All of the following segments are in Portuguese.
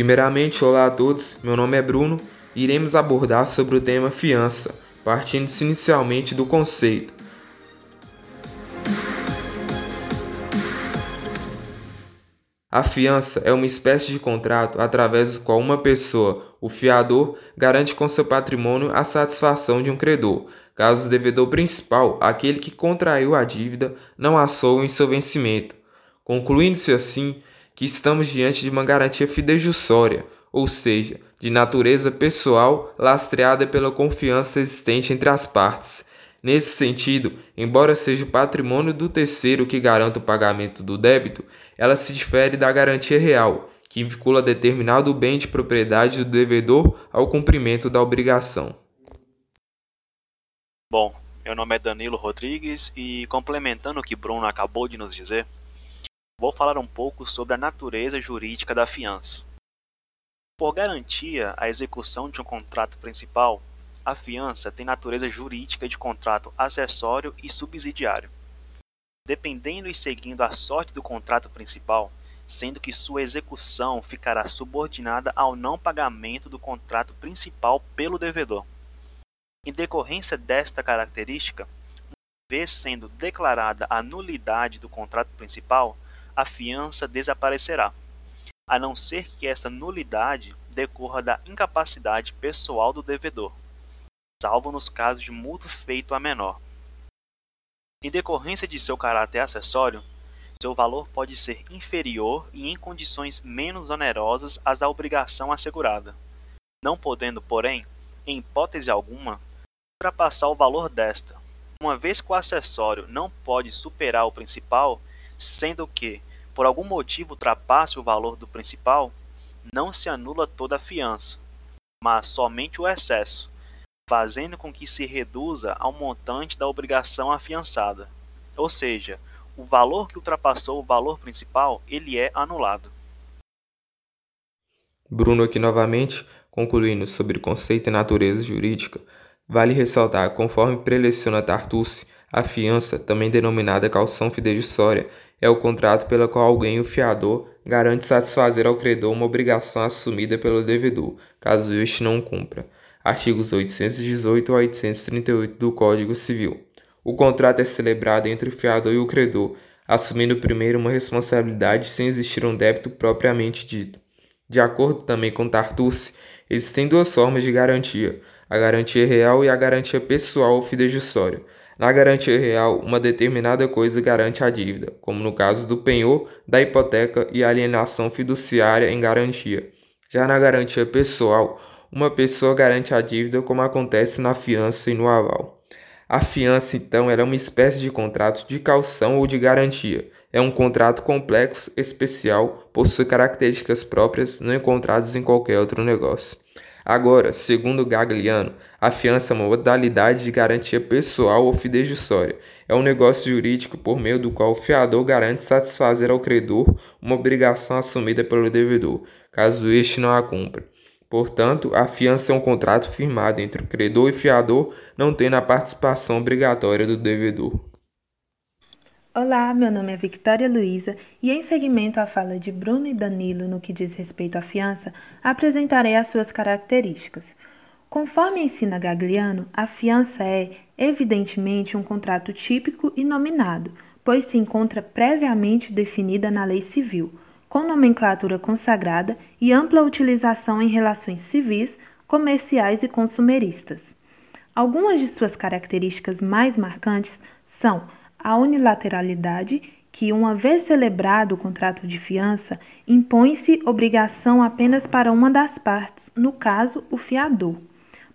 Primeiramente, olá a todos, meu nome é Bruno. E iremos abordar sobre o tema fiança, partindo-se inicialmente do conceito. A fiança é uma espécie de contrato através do qual uma pessoa, o fiador, garante com seu patrimônio a satisfação de um credor, caso o devedor principal, aquele que contraiu a dívida, não assou em seu vencimento, concluindo-se assim que estamos diante de uma garantia fidejussória, ou seja, de natureza pessoal lastreada pela confiança existente entre as partes. Nesse sentido, embora seja o patrimônio do terceiro que garanta o pagamento do débito, ela se difere da garantia real, que vincula determinado bem de propriedade do devedor ao cumprimento da obrigação. Bom, meu nome é Danilo Rodrigues e complementando o que Bruno acabou de nos dizer, vou falar um pouco sobre a natureza jurídica da fiança. Por garantia à execução de um contrato principal, a fiança tem natureza jurídica de contrato acessório e subsidiário. Dependendo e seguindo a sorte do contrato principal, sendo que sua execução ficará subordinada ao não pagamento do contrato principal pelo devedor. Em decorrência desta característica, uma vez sendo declarada a nulidade do contrato principal, a fiança desaparecerá, a não ser que essa nulidade decorra da incapacidade pessoal do devedor, salvo nos casos de mútuo feito a menor. Em decorrência de seu caráter acessório, seu valor pode ser inferior e em condições menos onerosas às da obrigação assegurada, não podendo, porém, em hipótese alguma, ultrapassar o valor desta, uma vez que o acessório não pode superar o principal, sendo que, por algum motivo ultrapasse o valor do principal, não se anula toda a fiança, mas somente o excesso, fazendo com que se reduza ao montante da obrigação afiançada. Ou seja, o valor que ultrapassou o valor principal, ele é anulado. Bruno aqui novamente, concluindo sobre conceito e natureza jurídica, vale ressaltar, conforme preleciona Tartucci, a fiança, também denominada calção fidejussória, é o contrato pelo qual alguém, o fiador, garante satisfazer ao credor uma obrigação assumida pelo devedor, caso este não cumpra. Artigos 818 a 838 do Código Civil. O contrato é celebrado entre o fiador e o credor, assumindo primeiro uma responsabilidade sem existir um débito propriamente dito. De acordo também com Tartucci, existem duas formas de garantia: a garantia real e a garantia pessoal ou fidejussória. Na garantia real, uma determinada coisa garante a dívida, como no caso do penhor, da hipoteca e alienação fiduciária em garantia. Já na garantia pessoal, uma pessoa garante a dívida, como acontece na fiança e no aval. A fiança, então, é uma espécie de contrato de calção ou de garantia. É um contrato complexo, especial, possui características próprias não encontradas em qualquer outro negócio. Agora, segundo Gagliano, a fiança é uma modalidade de garantia pessoal ou fidejussória. É um negócio jurídico por meio do qual o fiador garante satisfazer ao credor uma obrigação assumida pelo devedor, caso este não a cumpra. Portanto, a fiança é um contrato firmado entre o credor e fiador, não tendo a participação obrigatória do devedor. Olá, meu nome é Victoria Luiza e, em seguimento à fala de Bruno e Danilo no que diz respeito à fiança, apresentarei as suas características. Conforme ensina Gagliano, a fiança é, evidentemente, um contrato típico e nominado, pois se encontra previamente definida na lei civil, com nomenclatura consagrada e ampla utilização em relações civis, comerciais e consumeristas. Algumas de suas características mais marcantes são a unilateralidade, que, uma vez celebrado o contrato de fiança, impõe-se obrigação apenas para uma das partes, no caso, o fiador.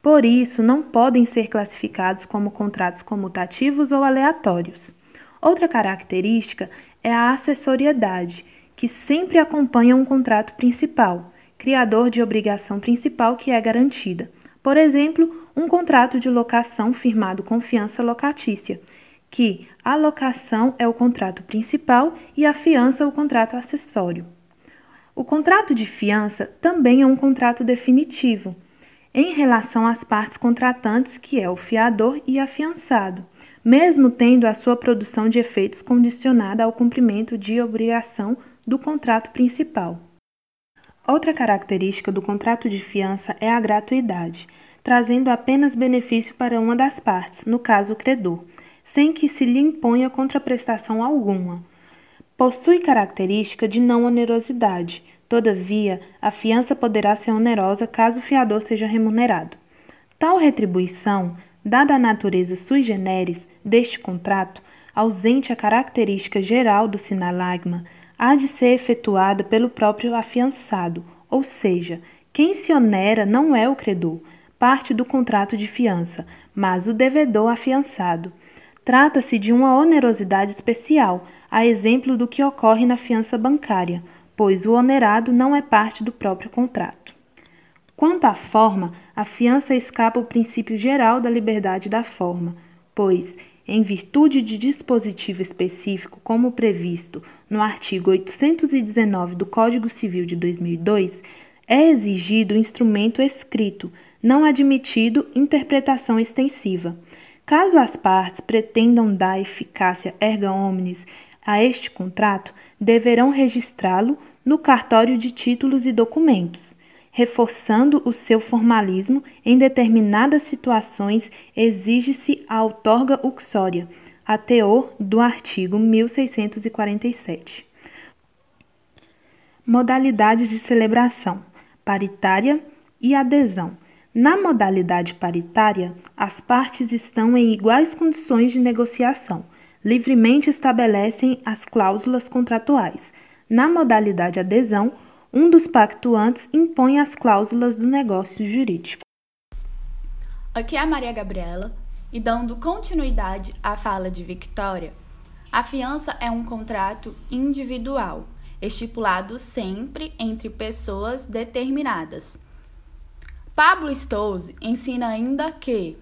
Por isso, não podem ser classificados como contratos comutativos ou aleatórios. Outra característica é a acessoriedade, que sempre acompanha um contrato principal, criador de obrigação principal que é garantida. Por exemplo, um contrato de locação firmado com fiança locatícia, que a locação é o contrato principal e a fiança o contrato acessório. O contrato de fiança também é um contrato definitivo em relação às partes contratantes, que é o fiador e afiançado, mesmo tendo a sua produção de efeitos condicionada ao cumprimento de obrigação do contrato principal. Outra característica do contrato de fiança é a gratuidade, trazendo apenas benefício para uma das partes, no caso o credor, sem que se lhe imponha contraprestação alguma. Possui característica de não onerosidade, todavia, a fiança poderá ser onerosa caso o fiador seja remunerado. Tal retribuição, dada a natureza sui generis deste contrato, ausente a característica geral do sinalagma, há de ser efetuada pelo próprio afiançado, ou seja, quem se onera não é o credor, parte do contrato de fiança, mas o devedor afiançado. Trata-se de uma onerosidade especial, a exemplo do que ocorre na fiança bancária, pois o onerado não é parte do próprio contrato. Quanto à forma, a fiança escapa o princípio geral da liberdade da forma, pois em virtude de dispositivo específico, como previsto no artigo 819 do Código Civil de 2002, é exigido instrumento escrito, não admitido interpretação extensiva. Caso as partes pretendam dar eficácia erga omnes a este contrato, deverão registrá-lo no cartório de títulos e documentos reforçando o seu formalismo, em determinadas situações exige-se a outorga uxória, a teor do artigo 1647. Modalidades de celebração: paritária e adesão. Na modalidade paritária, as partes estão em iguais condições de negociação, livremente estabelecem as cláusulas contratuais. Na modalidade adesão, um dos pactuantes impõe as cláusulas do negócio jurídico. Aqui é a Maria Gabriela e dando continuidade à fala de Victoria, a fiança é um contrato individual, estipulado sempre entre pessoas determinadas. Pablo Stolze ensina ainda que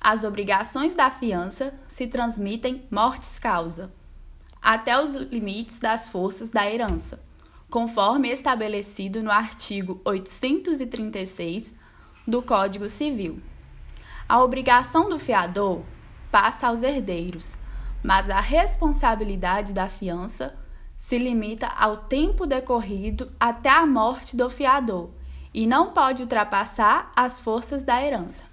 as obrigações da fiança se transmitem mortis causa, até os limites das forças da herança conforme estabelecido no artigo 836 do Código Civil. A obrigação do fiador passa aos herdeiros, mas a responsabilidade da fiança se limita ao tempo decorrido até a morte do fiador e não pode ultrapassar as forças da herança.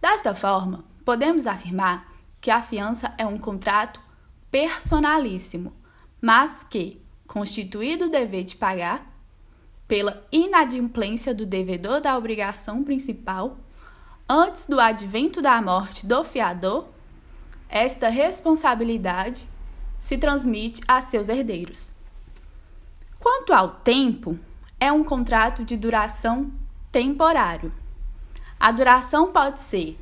Desta forma, podemos afirmar que a fiança é um contrato personalíssimo, mas que, constituído o dever de pagar, pela inadimplência do devedor da obrigação principal, antes do advento da morte do fiador, esta responsabilidade se transmite a seus herdeiros. Quanto ao tempo, é um contrato de duração temporário. A duração pode ser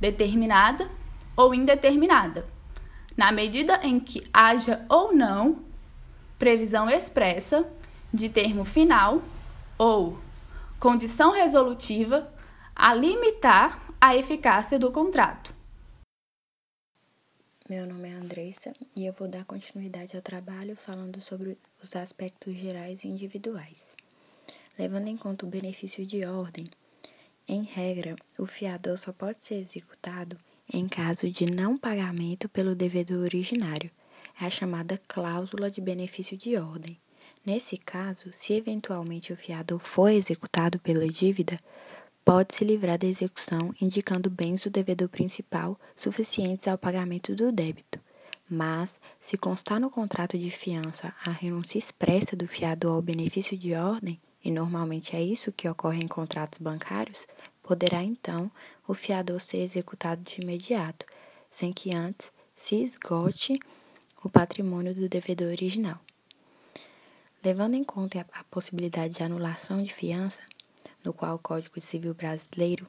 determinada ou indeterminada, na medida em que haja ou não previsão expressa de termo final ou condição resolutiva a limitar a eficácia do contrato. Meu nome é Andressa e eu vou dar continuidade ao trabalho falando sobre os aspectos gerais e individuais. Levando em conta o benefício de ordem, em regra, o fiador só pode ser executado em caso de não pagamento pelo devedor originário é a chamada cláusula de benefício de ordem. Nesse caso, se eventualmente o fiador for executado pela dívida, pode-se livrar da execução indicando bens do devedor principal suficientes ao pagamento do débito. Mas, se constar no contrato de fiança a renúncia expressa do fiador ao benefício de ordem, e normalmente é isso que ocorre em contratos bancários, poderá então o fiador ser executado de imediato, sem que antes se esgote o patrimônio do devedor original. Levando em conta a possibilidade de anulação de fiança, no qual o Código Civil Brasileiro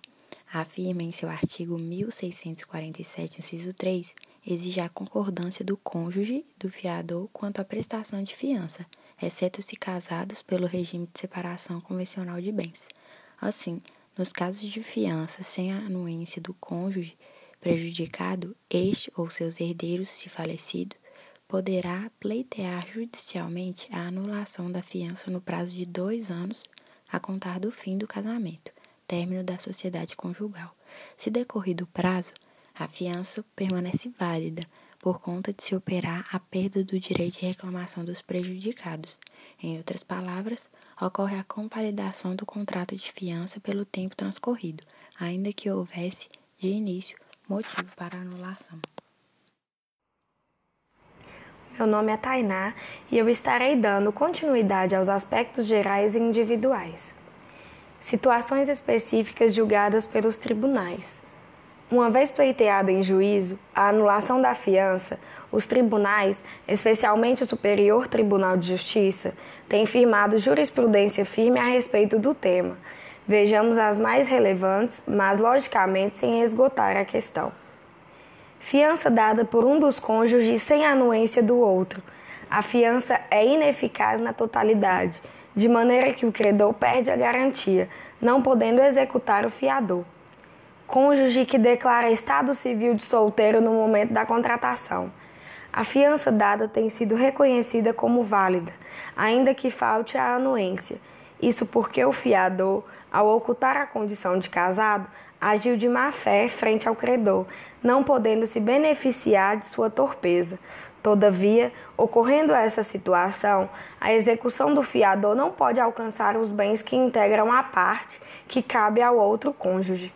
afirma em seu artigo 1647, inciso 3, exige a concordância do cônjuge do fiador quanto à prestação de fiança, exceto se casados pelo regime de separação convencional de bens. Assim, nos casos de fiança sem a anuência do cônjuge prejudicado, este ou seus herdeiros, se falecido, poderá pleitear judicialmente a anulação da fiança no prazo de dois anos a contar do fim do casamento, término da sociedade conjugal. Se decorrido o prazo, a fiança permanece válida, por conta de se operar a perda do direito de reclamação dos prejudicados. Em outras palavras, ocorre a convalidação do contrato de fiança pelo tempo transcorrido, ainda que houvesse, de início, motivo para anulação. Meu nome é Tainá e eu estarei dando continuidade aos aspectos gerais e individuais. Situações específicas julgadas pelos tribunais. Uma vez pleiteada em juízo a anulação da fiança, os tribunais, especialmente o Superior Tribunal de Justiça, têm firmado jurisprudência firme a respeito do tema. Vejamos as mais relevantes, mas logicamente sem esgotar a questão fiança dada por um dos cônjuges sem anuência do outro. A fiança é ineficaz na totalidade, de maneira que o credor perde a garantia, não podendo executar o fiador. Cônjuge que declara estado civil de solteiro no momento da contratação. A fiança dada tem sido reconhecida como válida, ainda que falte a anuência. Isso porque o fiador, ao ocultar a condição de casado, agiu de má fé frente ao credor, não podendo se beneficiar de sua torpeza. Todavia, ocorrendo essa situação, a execução do fiador não pode alcançar os bens que integram a parte que cabe ao outro cônjuge.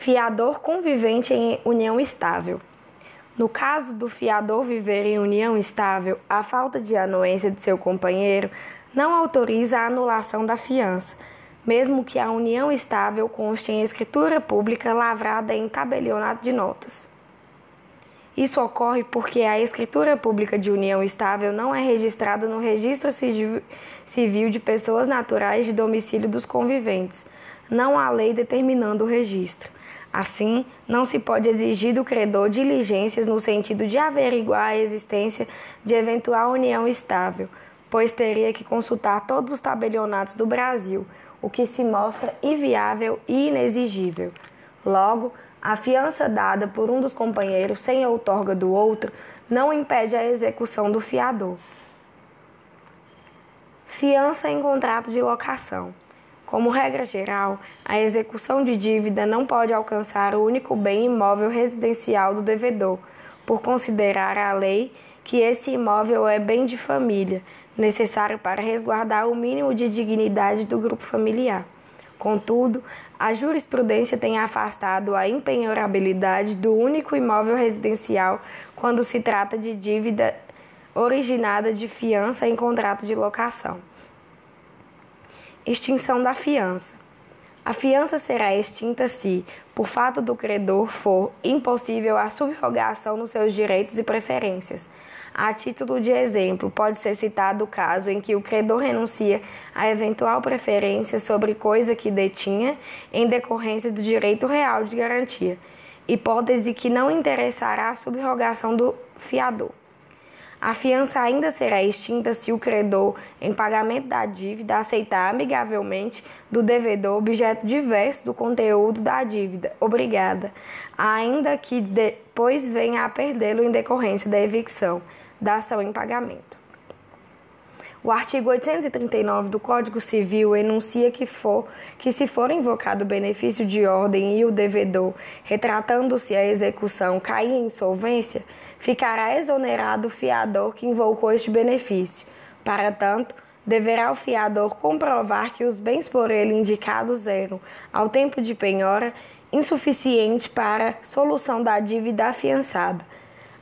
Fiador convivente em união estável. No caso do fiador viver em união estável, a falta de anuência de seu companheiro não autoriza a anulação da fiança mesmo que a união estável conste em escritura pública lavrada em tabelionato de notas. Isso ocorre porque a escritura pública de união estável não é registrada no registro civil de pessoas naturais de domicílio dos conviventes. Não há lei determinando o registro. Assim, não se pode exigir do credor diligências no sentido de averiguar a existência de eventual união estável, pois teria que consultar todos os tabelionatos do Brasil o que se mostra inviável e inexigível. Logo, a fiança dada por um dos companheiros sem outorga do outro não impede a execução do fiador. Fiança em contrato de locação. Como regra geral, a execução de dívida não pode alcançar o único bem imóvel residencial do devedor, por considerar a lei que esse imóvel é bem de família necessário para resguardar o mínimo de dignidade do grupo familiar. Contudo, a jurisprudência tem afastado a empenhorabilidade do único imóvel residencial quando se trata de dívida originada de fiança em contrato de locação. Extinção da fiança. A fiança será extinta se, por fato do credor, for impossível a subrogação nos seus direitos e preferências a título de exemplo, pode ser citado o caso em que o credor renuncia a eventual preferência sobre coisa que detinha em decorrência do direito real de garantia, hipótese que não interessará a subrogação do fiador. A fiança ainda será extinta se o credor, em pagamento da dívida, aceitar amigavelmente do devedor objeto diverso do conteúdo da dívida obrigada, ainda que depois venha a perdê-lo em decorrência da evicção da ação em pagamento. O artigo 839 do Código Civil enuncia que, for, que se for invocado o benefício de ordem e o devedor, retratando-se a execução, cair em insolvência, ficará exonerado o fiador que invocou este benefício. Para tanto, deverá o fiador comprovar que os bens por ele indicados eram, ao tempo de penhora, insuficientes para solução da dívida afiançada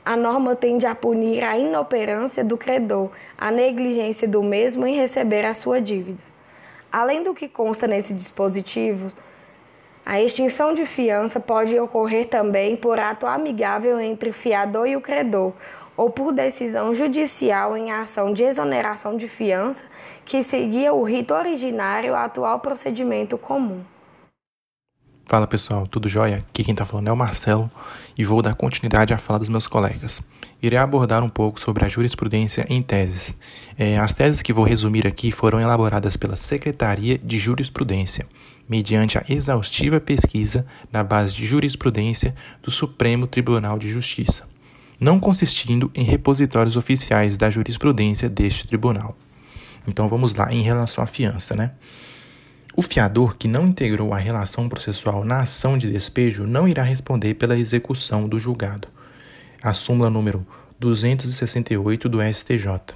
a norma tende a punir a inoperância do credor, a negligência do mesmo em receber a sua dívida. Além do que consta nesse dispositivo, a extinção de fiança pode ocorrer também por ato amigável entre o fiador e o credor, ou por decisão judicial em ação de exoneração de fiança que seguia o rito originário atual procedimento comum. Fala pessoal, tudo jóia? Aqui quem está falando é o Marcelo e vou dar continuidade à fala dos meus colegas. Irei abordar um pouco sobre a jurisprudência em teses. É, as teses que vou resumir aqui foram elaboradas pela Secretaria de Jurisprudência, mediante a exaustiva pesquisa da base de jurisprudência do Supremo Tribunal de Justiça, não consistindo em repositórios oficiais da jurisprudência deste tribunal. Então vamos lá, em relação à fiança, né? O fiador que não integrou a relação processual na ação de despejo não irá responder pela execução do julgado. a súmula número 268 do STJ.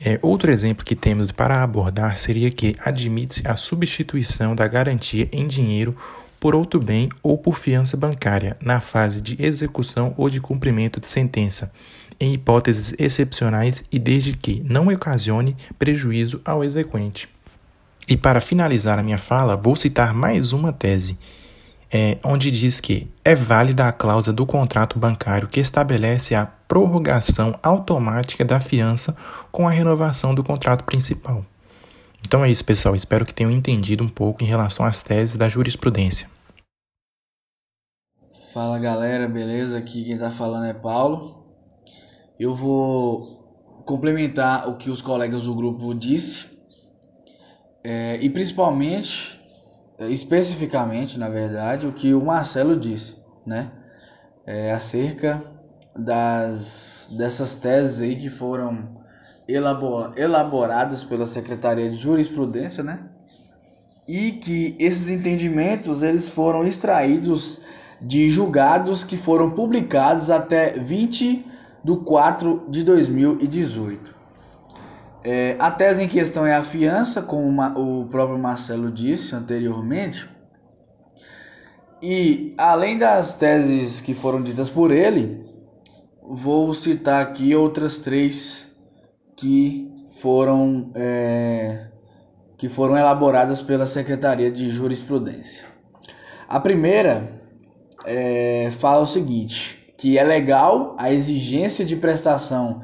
É, outro exemplo que temos para abordar seria que admite-se a substituição da garantia em dinheiro por outro bem ou por fiança bancária na fase de execução ou de cumprimento de sentença, em hipóteses excepcionais e desde que não ocasione prejuízo ao exequente. E para finalizar a minha fala, vou citar mais uma tese, é, onde diz que é válida a cláusula do contrato bancário que estabelece a prorrogação automática da fiança com a renovação do contrato principal. Então é isso, pessoal. Espero que tenham entendido um pouco em relação às teses da jurisprudência. Fala galera, beleza? Aqui quem está falando é Paulo. Eu vou complementar o que os colegas do grupo disse é, e principalmente, é, especificamente, na verdade, o que o Marcelo disse, né? É, acerca das dessas teses aí que foram elabor, elaboradas pela Secretaria de Jurisprudência, né? E que esses entendimentos eles foram extraídos de julgados que foram publicados até 20 de 4 de 2018. É, a tese em questão é a fiança, como o próprio Marcelo disse anteriormente. E além das teses que foram ditas por ele, vou citar aqui outras três que foram, é, que foram elaboradas pela Secretaria de Jurisprudência. A primeira é, fala o seguinte: que é legal a exigência de prestação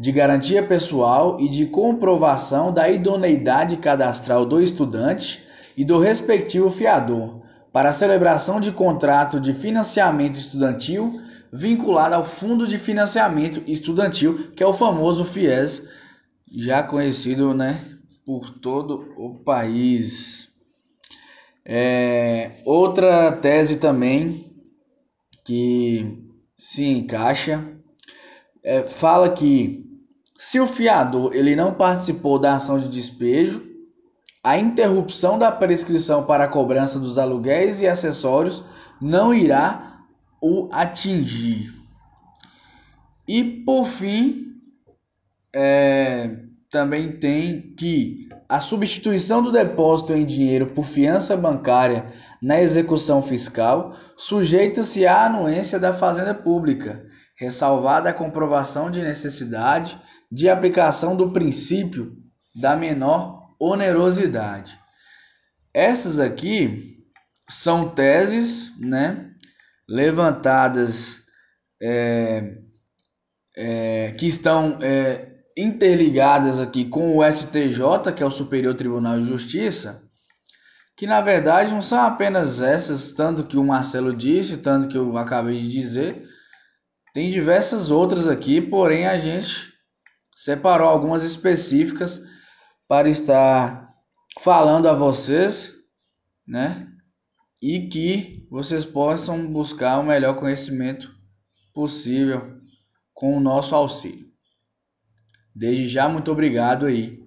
de garantia pessoal e de comprovação da idoneidade cadastral do estudante e do respectivo fiador para a celebração de contrato de financiamento estudantil vinculado ao Fundo de Financiamento Estudantil, que é o famoso FIES, já conhecido né, por todo o país. É, outra tese também que se encaixa é, fala que se o fiador ele não participou da ação de despejo, a interrupção da prescrição para a cobrança dos aluguéis e acessórios não irá o atingir. E por fim, é, também tem que a substituição do depósito em dinheiro por fiança bancária na execução fiscal sujeita-se à anuência da Fazenda Pública, ressalvada a comprovação de necessidade de aplicação do princípio da menor onerosidade. Essas aqui são teses né, levantadas é, é, que estão é, interligadas aqui com o STJ, que é o Superior Tribunal de Justiça, que na verdade não são apenas essas, tanto que o Marcelo disse, tanto que eu acabei de dizer, tem diversas outras aqui, porém a gente separou algumas específicas para estar falando a vocês, né? E que vocês possam buscar o melhor conhecimento possível com o nosso auxílio. Desde já, muito obrigado aí